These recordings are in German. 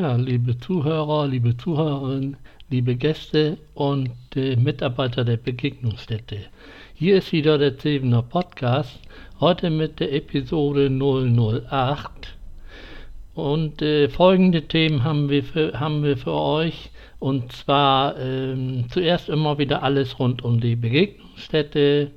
Ja, liebe Zuhörer, liebe Zuhörerinnen, liebe Gäste und äh, Mitarbeiter der Begegnungsstätte. Hier ist wieder der Zevener Podcast, heute mit der Episode 008. Und äh, folgende Themen haben wir, für, haben wir für euch. Und zwar ähm, zuerst immer wieder alles rund um die Begegnungsstätte.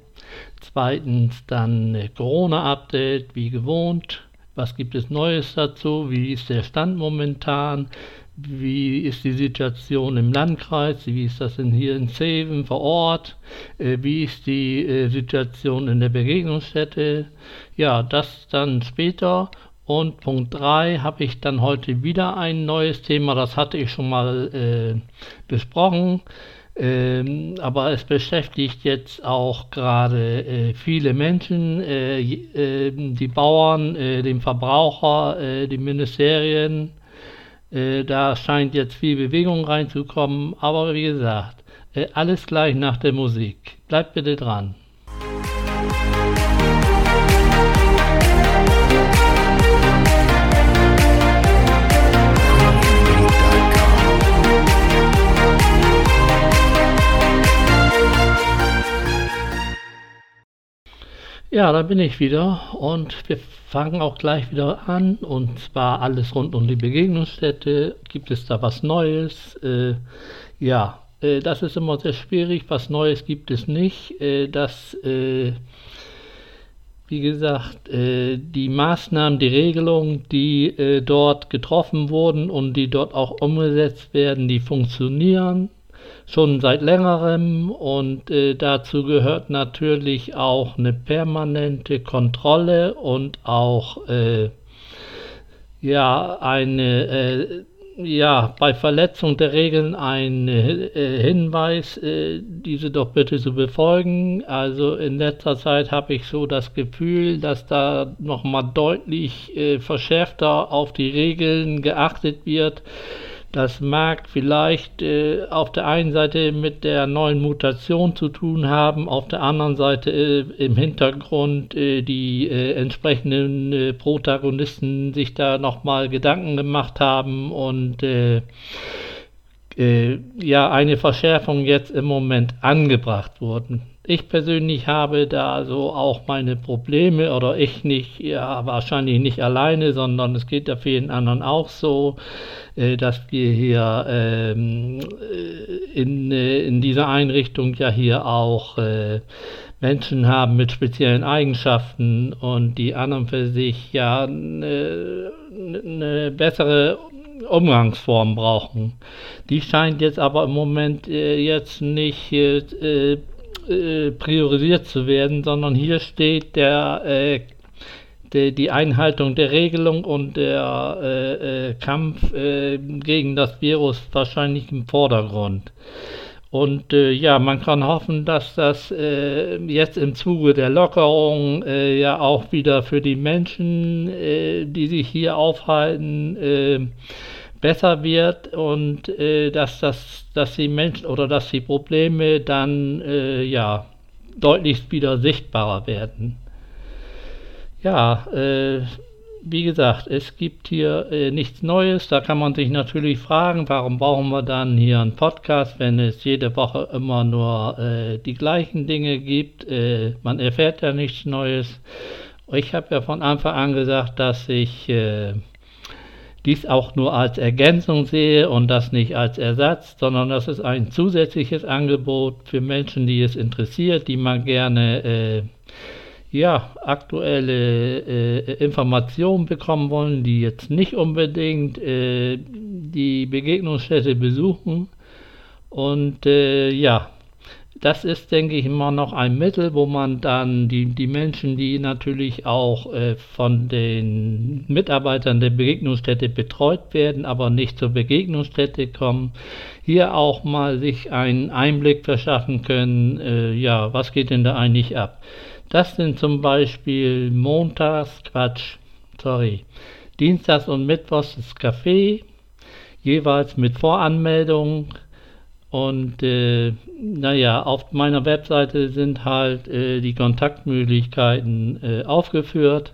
Zweitens dann äh, Corona-Update, wie gewohnt. Was gibt es Neues dazu? Wie ist der Stand momentan? Wie ist die Situation im Landkreis? Wie ist das denn hier in Zeven vor Ort? Äh, wie ist die äh, Situation in der Begegnungsstätte? Ja, das dann später. Und Punkt 3 habe ich dann heute wieder ein neues Thema, das hatte ich schon mal äh, besprochen. Ähm, aber es beschäftigt jetzt auch gerade äh, viele Menschen, äh, äh, die Bauern, äh, den Verbraucher, äh, die Ministerien. Äh, da scheint jetzt viel Bewegung reinzukommen. Aber wie gesagt, alles gleich nach der Musik. Bleibt bitte dran. Ja, da bin ich wieder und wir fangen auch gleich wieder an und zwar alles rund um die Begegnungsstätte. Gibt es da was Neues? Äh, ja, äh, das ist immer sehr schwierig. Was Neues gibt es nicht. Äh, das, äh, wie gesagt, äh, die Maßnahmen, die Regelungen, die äh, dort getroffen wurden und die dort auch umgesetzt werden, die funktionieren schon seit längerem und äh, dazu gehört natürlich auch eine permanente Kontrolle und auch äh, ja eine äh, ja bei Verletzung der Regeln ein äh, Hinweis, äh, diese doch bitte zu befolgen. Also in letzter Zeit habe ich so das Gefühl, dass da noch mal deutlich äh, verschärfter auf die Regeln geachtet wird das mag vielleicht äh, auf der einen Seite mit der neuen Mutation zu tun haben, auf der anderen Seite äh, im Hintergrund äh, die äh, entsprechenden äh, Protagonisten sich da nochmal Gedanken gemacht haben und äh, ja eine Verschärfung jetzt im Moment angebracht wurden. Ich persönlich habe da so auch meine Probleme oder ich nicht, ja wahrscheinlich nicht alleine, sondern es geht ja vielen anderen auch so, äh, dass wir hier ähm, äh, in, äh, in dieser Einrichtung ja hier auch äh, Menschen haben mit speziellen Eigenschaften und die anderen für sich ja eine, eine bessere Umgangsform brauchen. Die scheint jetzt aber im Moment äh, jetzt nicht äh, äh, priorisiert zu werden, sondern hier steht der, äh, der, die Einhaltung der Regelung und der äh, äh Kampf äh, gegen das Virus wahrscheinlich im Vordergrund. Und ja, man kann hoffen, dass das jetzt im Zuge der Lockerung ja auch wieder für die Menschen, die sich hier aufhalten, besser wird und äh, dass, das, dass die Menschen oder dass die Probleme dann äh, ja deutlichst wieder sichtbarer werden. Ja, äh, wie gesagt, es gibt hier äh, nichts Neues. Da kann man sich natürlich fragen, warum brauchen wir dann hier einen Podcast, wenn es jede Woche immer nur äh, die gleichen Dinge gibt. Äh, man erfährt ja nichts Neues. Ich habe ja von Anfang an gesagt, dass ich dies auch nur als Ergänzung sehe und das nicht als Ersatz, sondern das ist ein zusätzliches Angebot für Menschen, die es interessiert, die man gerne äh, ja, aktuelle äh, Informationen bekommen wollen, die jetzt nicht unbedingt äh, die Begegnungsstätte besuchen. Und äh, ja, das ist, denke ich, immer noch ein Mittel, wo man dann die, die Menschen, die natürlich auch äh, von den Mitarbeitern der Begegnungsstätte betreut werden, aber nicht zur Begegnungsstätte kommen, hier auch mal sich einen Einblick verschaffen können, äh, ja, was geht denn da eigentlich ab? Das sind zum Beispiel Montags, Quatsch, sorry, Dienstags und Mittwochs das Café, jeweils mit Voranmeldung und äh, naja, auf meiner Webseite sind halt äh, die Kontaktmöglichkeiten äh, aufgeführt.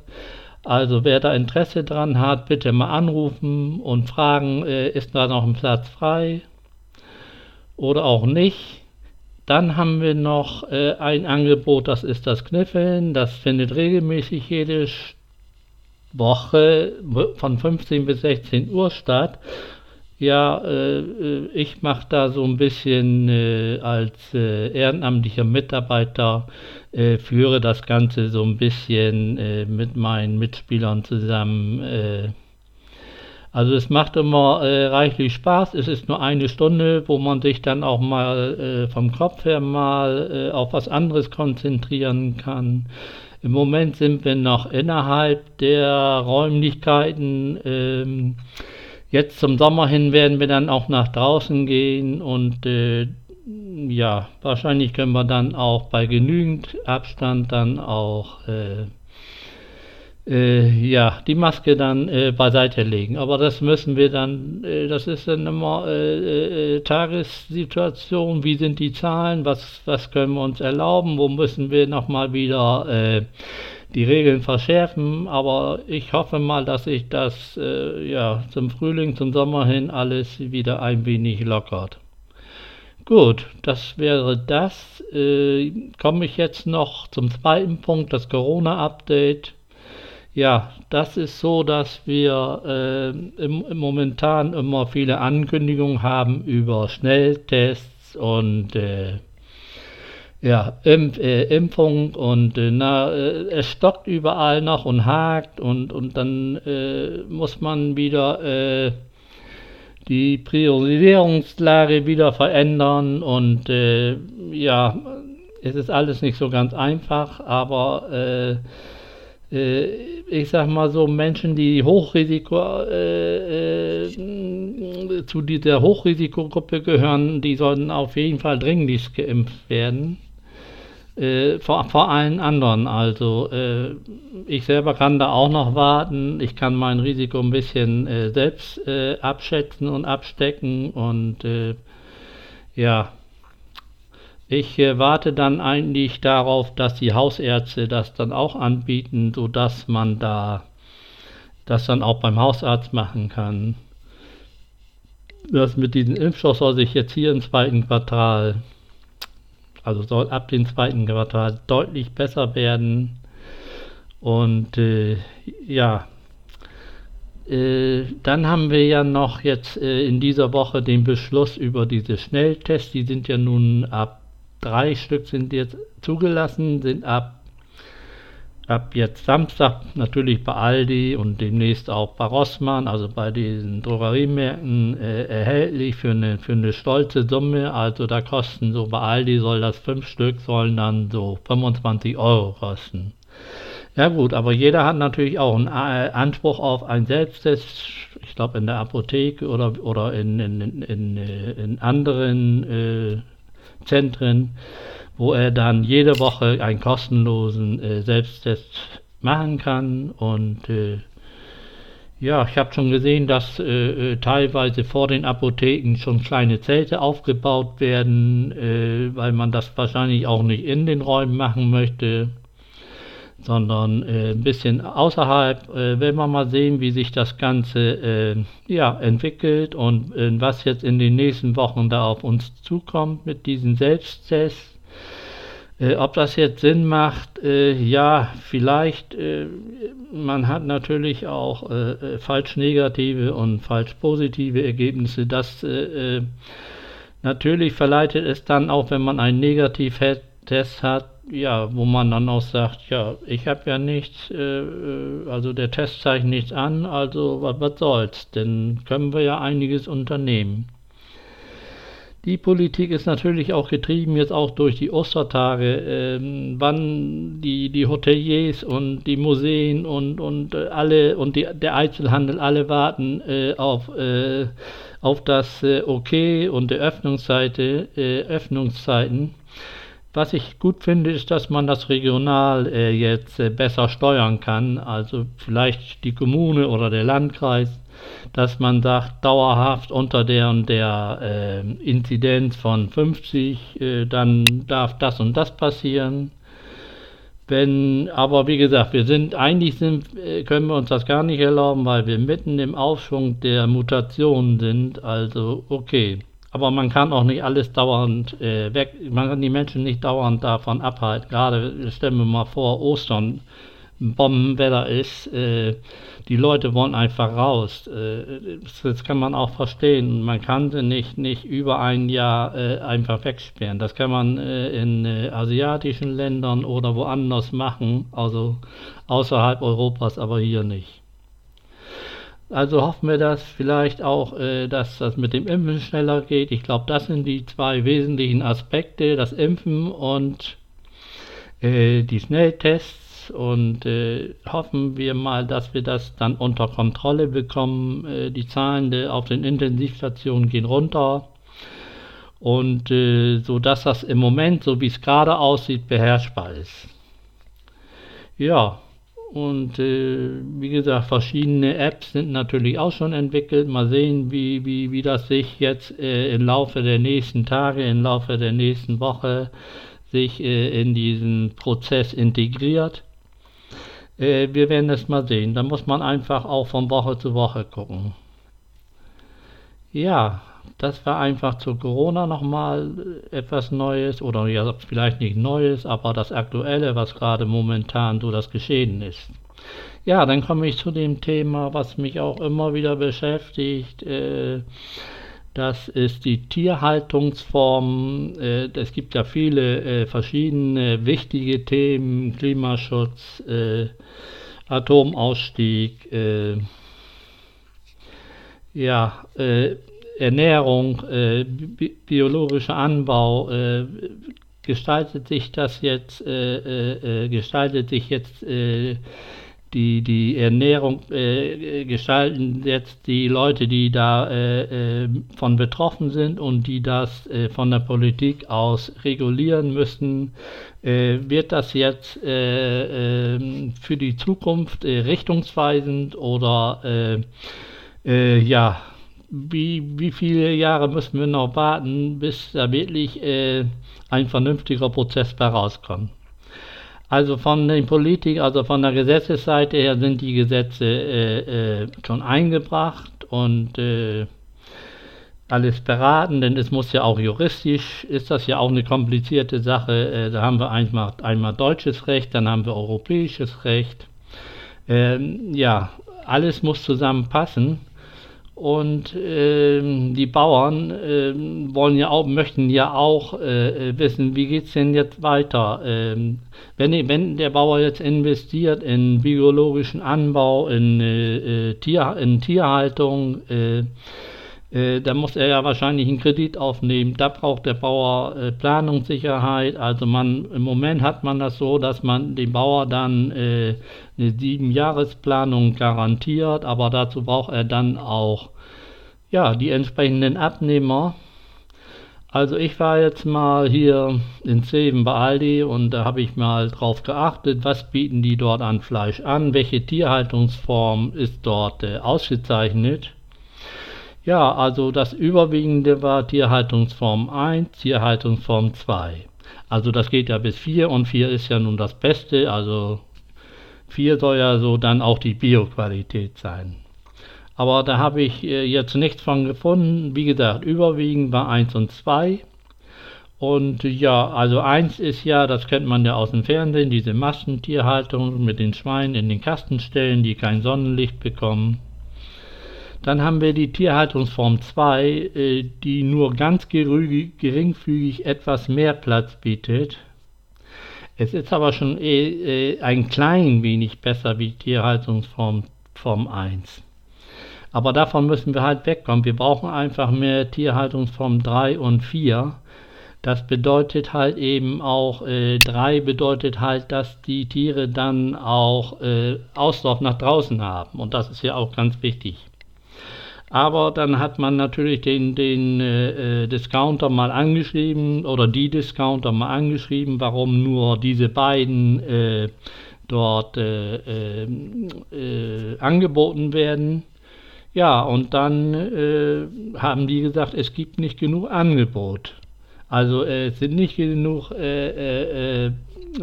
Also wer da Interesse dran hat, bitte mal anrufen und fragen, äh, ist da noch ein Platz frei oder auch nicht. Dann haben wir noch äh, ein Angebot, das ist das Kniffeln. Das findet regelmäßig jede Woche von 15 bis 16 Uhr statt. Ja, äh, äh ich mache da so ein bisschen äh, als äh, ehrenamtlicher Mitarbeiter, äh, führe das Ganze so ein bisschen äh, mit meinen Mitspielern zusammen. also es macht immer reichlich Spaß. Es ist nur eine Stunde, wo man sich dann auch mal vom Kopf her mal auf was anderes konzentrieren kann. Im Moment sind wir noch innerhalb der Räumlichkeiten. Jetzt zum Sommer hin werden wir dann auch nach draußen gehen und äh, ja, wahrscheinlich können wir dann auch bei genügend Abstand dann auch äh, äh, ja, die Maske dann äh, beiseite legen. Aber das müssen wir dann, äh, das ist dann immer äh, äh, Tagessituation, wie sind die Zahlen, was, was können wir uns erlauben, wo müssen wir nochmal wieder die Regeln verschärfen, aber ich hoffe mal, dass sich das äh, ja, zum Frühling, zum Sommer hin alles wieder ein wenig lockert. Gut, das wäre das. Äh, komme ich jetzt noch zum zweiten Punkt, das Corona-Update. Ja, das ist so, dass wir äh, im, im momentan immer viele Ankündigungen haben über Schnelltests und äh, ja, Impf, äh, Impfung und äh, na, äh, es stockt überall noch und hakt und, und dann äh, muss man wieder äh, die Priorisierungslage wieder verändern und äh, ja, es ist alles nicht so ganz einfach, aber ich sag mal so, Menschen, die Hochrisiko zu dieser Hochrisikogruppe gehören, die sollten auf jeden Fall dringlichst geimpft werden äh, vor, vor allen anderen. Also äh, ich selber kann da auch noch warten. Ich kann mein Risiko ein bisschen äh, selbst äh, abschätzen und abstecken und äh, ja, ich äh, warte dann eigentlich darauf, dass die Hausärzte das dann auch anbieten, sodass man da das dann auch beim Hausarzt machen kann. Das mit diesem Impfstoff soll sich jetzt hier im zweiten Quartal also soll ab dem zweiten Quartal deutlich besser werden. Und äh, ja, äh, dann haben wir ja noch jetzt äh, in dieser Woche den Beschluss über diese Schnelltests. Die sind ja nun ab drei Stück sind jetzt zugelassen, sind ab ab jetzt Samstag natürlich bei Aldi und demnächst auch bei Rossmann, also bei diesen Drogeriemärkten, äh, erhältlich für eine, für eine stolze Summe. Also da kosten so bei Aldi soll das fünf Stück, sollen dann so 25 Euro kosten. Ja gut, aber jeder hat natürlich auch einen äh, Anspruch auf ein Selbsttest. Ich glaube in der Apotheke oder, oder in, in, in, in, äh, anderen äh, Zentren wo er dann jede Woche einen kostenlosen äh, Selbsttest machen kann. Und äh, ja, ich habe schon gesehen, dass äh, äh, teilweise vor den Apotheken schon kleine Zelte aufgebaut werden, äh, weil man das wahrscheinlich auch nicht in den Räumen machen möchte, sondern äh, ein bisschen außerhalb. wenn wir mal sehen, wie sich das Ganze ja, entwickelt und was jetzt in den nächsten Wochen da auf uns zukommt mit diesen Selbsttests äh, ob das jetzt Sinn macht, äh, ja, vielleicht. Äh, man hat natürlich auch äh, äh, falsch negative und falsch positive Ergebnisse. Das äh, natürlich verleitet es dann auch, wenn man einen Negativtest hat, ja, wo man dann auch sagt, ja, ich habe ja nichts, also der Test zeigt nichts an, also was, was soll's, denn können wir ja einiges unternehmen. Die Politik ist natürlich auch getrieben jetzt auch durch die Ostertage, ähm, wann die, die Hoteliers und die Museen und, und äh, alle und die, der Einzelhandel alle warten äh, auf, äh, auf das äh, Okay und der Öffnungsseite, äh, Öffnungszeiten. Was ich gut finde, ist, dass man das regional äh, jetzt besser steuern kann. Also vielleicht die Kommune oder der Landkreis dass man sagt, dauerhaft unter der und der äh, Inzidenz von 50, äh, dann darf das und das passieren. Wenn, aber wie gesagt, wir sind eigentlich sind, können wir uns das gar nicht erlauben, weil wir mitten im Aufschwung der Mutationen sind. Also okay. Aber man kann auch nicht alles dauernd äh, weg, man kann die Menschen nicht dauernd davon abhalten. Gerade stellen wir mal vor, Ostern, Bombenwetter ist, äh, die Leute wollen einfach raus. Äh, das kann man auch verstehen. Man kann sie nicht, nicht über ein Jahr äh, einfach wegsperren. Das kann man äh, in äh, asiatischen Ländern oder woanders machen, also außerhalb Europas, aber hier nicht. Also hoffen wir, dass vielleicht auch, äh, dass das mit dem Impfen schneller geht. Ich glaube, das sind die zwei wesentlichen Aspekte, das Impfen und die Schnelltests und äh, hoffen wir mal, dass wir das dann unter Kontrolle bekommen. Äh, die Zahlen de, auf den Intensivstationen gehen runter und äh, so dass das im Moment, so wie es gerade aussieht, beherrschbar ist. Ja, und äh, wie gesagt, verschiedene Apps sind natürlich auch schon entwickelt. Mal sehen, wie, wie, wie das sich jetzt äh, im Laufe der nächsten Tage, im Laufe der nächsten Woche sich äh, in diesen Prozess integriert. Äh, wir werden es mal sehen. Da muss man einfach auch von Woche zu Woche gucken. Ja, das war einfach zu Corona nochmal etwas Neues oder ja, vielleicht nicht Neues, aber das Aktuelle, was gerade momentan so das Geschehen ist. Ja, dann komme ich zu dem Thema, was mich auch immer wieder beschäftigt. Äh, das ist die Tierhaltungsform. Äh, es gibt ja viele äh, verschiedene wichtige Themen, Klimaschutz, äh, Atomausstieg, ja, Ernährung, bi biologischer Anbau. gestaltet sich das jetzt, gestaltet sich jetzt die, die Ernährung äh, gestalten jetzt die Leute, die da äh, äh, von betroffen sind und die das äh, von der Politik aus regulieren müssen, äh, wird das jetzt äh, für die Zukunft richtungsweisend oder ja, wie, wie viele Jahre müssen wir noch warten, bis da wirklich ein vernünftiger Prozess bei rauskommt? Also von den Politik, also von der Gesetzesseite her sind die Gesetze äh, äh, schon eingebracht und äh, alles beraten, denn es muss ja auch juristisch, ist das ja auch eine komplizierte Sache. Äh, da haben wir einmal, einmal deutsches Recht, dann haben wir europäisches Recht. Ähm, ja, alles muss zusammenpassen. Und ähm, die Bauern ähm, wollen ja auch, möchten ja auch äh, wissen, wie geht es denn jetzt weiter? Ähm, wenn, wenn der Bauer jetzt investiert in biologischen Anbau, in, äh, äh Tier, in Tierhaltung, äh, äh, da muss er ja wahrscheinlich einen Kredit aufnehmen. Da braucht der Bauer äh, Planungssicherheit. Also man im Moment hat man das so, dass man dem Bauer dann äh, eine sieben Jahresplanung garantiert, aber dazu braucht er dann auch ja die entsprechenden Abnehmer. Also ich war jetzt mal hier in Zeven bei Aldi und da habe ich mal drauf geachtet, was bieten die dort an Fleisch an, welche Tierhaltungsform ist dort äh, ausgezeichnet. Ja, also das Überwiegende war Tierhaltungsform 1, Tierhaltungsform 2. Also das geht ja bis 4 und 4 ist ja nun das Beste, also 4 soll ja so dann auch die Bioqualität sein. Aber da habe ich äh, jetzt nichts von gefunden. Wie gesagt, überwiegend war 1 und 2. Und ja, also 1 ist ja, das kennt man ja aus dem Fernsehen, diese Massentierhaltung mit den Schweinen in den Kastenstellen, die kein Sonnenlicht bekommen. Dann haben wir die Tierhaltungsform 2, äh, die nur ganz geringfügig etwas mehr Platz bietet. Es ist aber schon äh, äh, ein klein wenig besser wie Tierhaltungsform Form 1. Aber davon müssen wir halt wegkommen. Wir brauchen einfach mehr Tierhaltungsform 3 und 4. Das bedeutet halt eben auch, äh, 3 bedeutet halt, dass die Tiere dann auch äh, Auslauf nach draußen haben. Und das ist ja auch ganz wichtig. Aber dann hat man natürlich den, den äh, äh, Discounter mal angeschrieben oder die Discounter mal angeschrieben, warum nur diese beiden äh, dort äh, äh, äh angeboten werden. Ja, und dann haben die gesagt, es gibt nicht genug Angebot. Also es sind nicht genug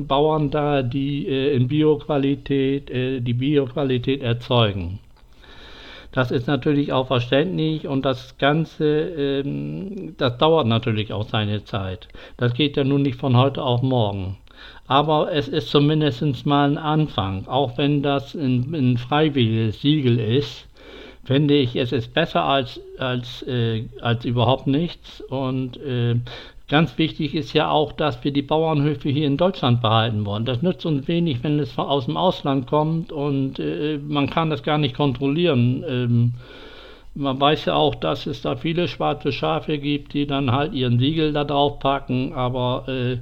Bauern da, die in Bioqualität, die Bioqualität erzeugen. Das ist natürlich auch verständlich und das Ganze, ähm, das dauert natürlich auch seine Zeit. Das geht ja nun nicht von heute auf morgen. Aber es ist zumindest mal ein Anfang, auch wenn das ein, ein freiwilliges Siegel ist finde ich, es ist besser als, als, äh, als überhaupt nichts. Und äh, ganz wichtig ist ja auch, dass wir die Bauernhöfe hier in Deutschland behalten wollen. Das nützt uns wenig, wenn es aus dem Ausland kommt und äh, man kann das gar nicht kontrollieren. Ähm, man weiß ja auch, dass es da viele schwarze Schafe gibt, die dann halt ihren Siegel da drauf packen, aber äh,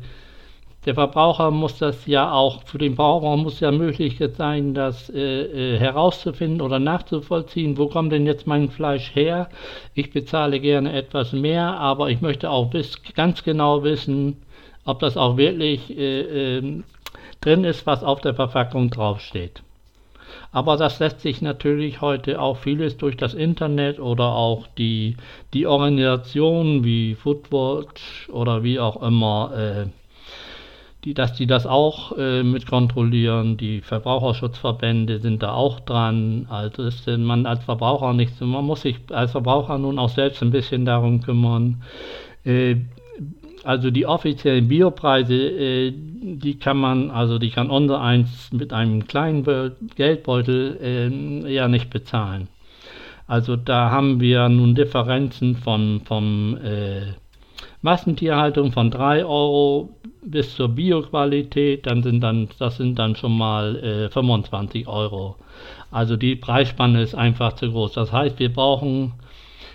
der Verbraucher muss das ja auch, für den Verbraucher muss ja möglich sein, das äh, äh, herauszufinden oder nachzuvollziehen, wo kommt denn jetzt mein Fleisch her? Ich bezahle gerne etwas mehr, aber ich möchte auch bis, ganz genau wissen, ob das auch wirklich äh, äh, drin ist, was auf der Verpackung draufsteht. Aber das lässt sich natürlich heute auch vieles durch das Internet oder auch die, die Organisationen wie Foodwatch oder wie auch immer äh, die, dass die das auch äh, mit kontrollieren. Die Verbraucherschutzverbände sind da auch dran. Also ist man als Verbraucher nicht so, man muss sich als Verbraucher nun auch selbst ein bisschen darum kümmern. Äh, also die offiziellen Biopreise, äh, die kann man, also die kann unser eins mit einem kleinen Geldbeutel äh, ja nicht bezahlen. Also da haben wir nun Differenzen von, von äh, Massentierhaltung von 3 Euro bis zur Bioqualität, dann sind dann, das sind dann schon mal äh, 25 Euro. Also die Preisspanne ist einfach zu groß. Das heißt, wir brauchen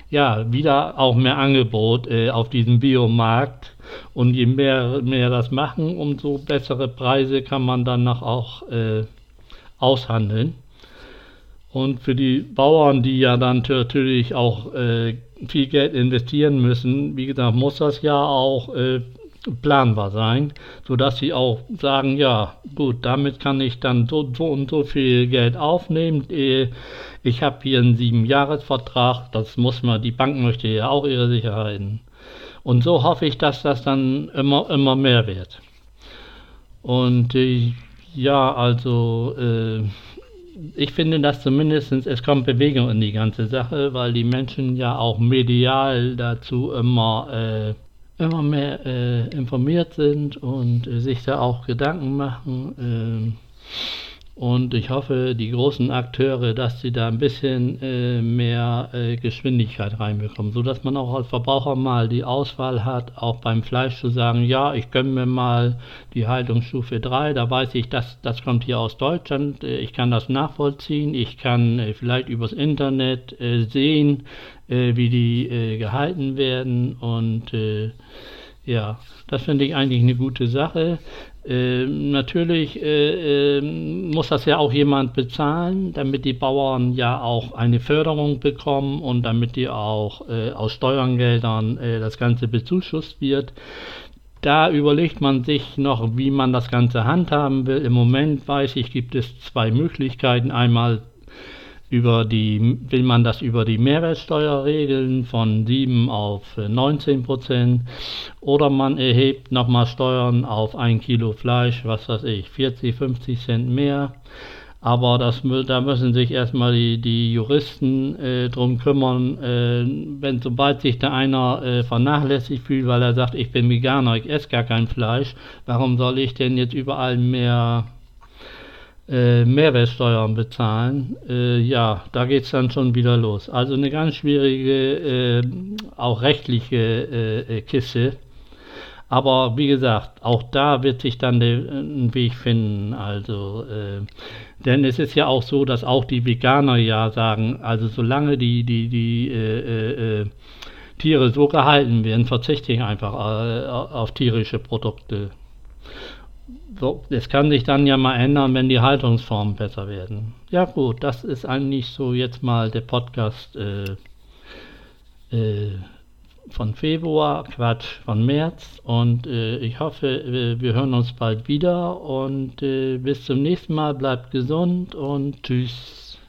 ja wieder auch mehr Angebot äh, auf diesem Biomarkt. Und je mehr, mehr das machen, umso bessere Preise kann man dann auch äh, aushandeln. Und für die Bauern, die ja dann natürlich auch äh, viel Geld investieren müssen, wie gesagt, muss das ja auch äh, planbar sein, sodass sie auch sagen, ja gut, damit kann ich dann so, so und so viel Geld aufnehmen. Äh, ich habe hier einen Siebenjahresvertrag, das muss man, die Bank möchte ja auch ihre Sicherheiten. Und so hoffe ich, dass das dann immer, immer mehr wird. Und äh, ja, also äh, ich finde, dass zumindest es kommt Bewegung in die ganze Sache, weil die Menschen ja auch medial dazu immer äh, immer mehr äh, informiert sind und äh, sich da auch Gedanken machen. Und ich hoffe, die großen Akteure, dass sie da ein bisschen äh, mehr äh, Geschwindigkeit reinbekommen, sodass man auch als Verbraucher mal die Auswahl hat, auch beim Fleisch zu sagen, ja, ich gönne mir mal die Haltungsstufe 3, da weiß ich, dass das kommt hier aus Deutschland, äh, ich kann das nachvollziehen, ich kann äh, vielleicht übers Internet äh, sehen, äh, wie die gehalten werden. Und ja, das finde ich eigentlich eine gute Sache. Äh, natürlich äh, äh, muss das ja auch jemand bezahlen, damit die Bauern ja auch eine Förderung bekommen und damit die auch äh, aus Steuergeldern äh, das Ganze bezuschusst wird. Da überlegt man sich noch, wie man das Ganze handhaben will. Im Moment weiß ich, gibt es zwei Möglichkeiten. Einmal über die, will man das über die Mehrwertsteuer regeln von 7 auf 19 Prozent oder man erhebt nochmal Steuern auf ein Kilo Fleisch, was weiß ich, 40, 50 Cent mehr. Aber das, da müssen sich erstmal die, die Juristen äh, drum kümmern, äh, wenn sobald sich da einer äh, vernachlässigt fühlt, weil er sagt, ich bin Veganer, ich esse gar kein Fleisch, warum soll ich denn jetzt überall mehr äh, Mehrwertsteuern bezahlen, äh, ja, da geht es dann schon wieder los. Also eine ganz schwierige, äh, auch rechtliche äh, äh, Kiste. Aber wie gesagt, auch da wird sich dann ein Weg finden. Also, äh, denn es ist ja auch so, dass auch die Veganer ja sagen, also solange die, die, die Tiere so gehalten werden, verzichte ich einfach auf tierische Produkte so, es kann sich dann ja mal ändern, wenn die Haltungsformen besser werden. Ja gut, das ist eigentlich so jetzt mal der Podcast äh, äh, von Februar, Quatsch, von März. Und äh, ich hoffe, wir hören uns bald wieder. Und äh, bis zum nächsten Mal, bleibt gesund und tschüss.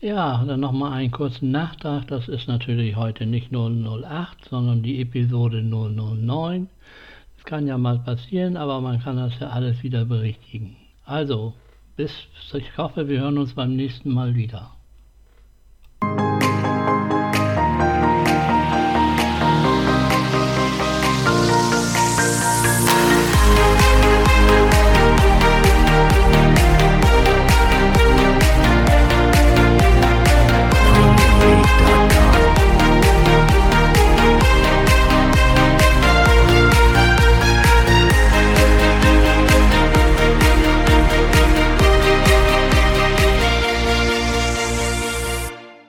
Ja, dann nochmal einen kurzen Nachtrag. Das ist natürlich heute nicht 008, sondern die Episode 009 Das kann ja mal passieren, aber man kann das ja alles wieder berichtigen. Also, bis, ich hoffe, wir hören uns beim nächsten Mal wieder.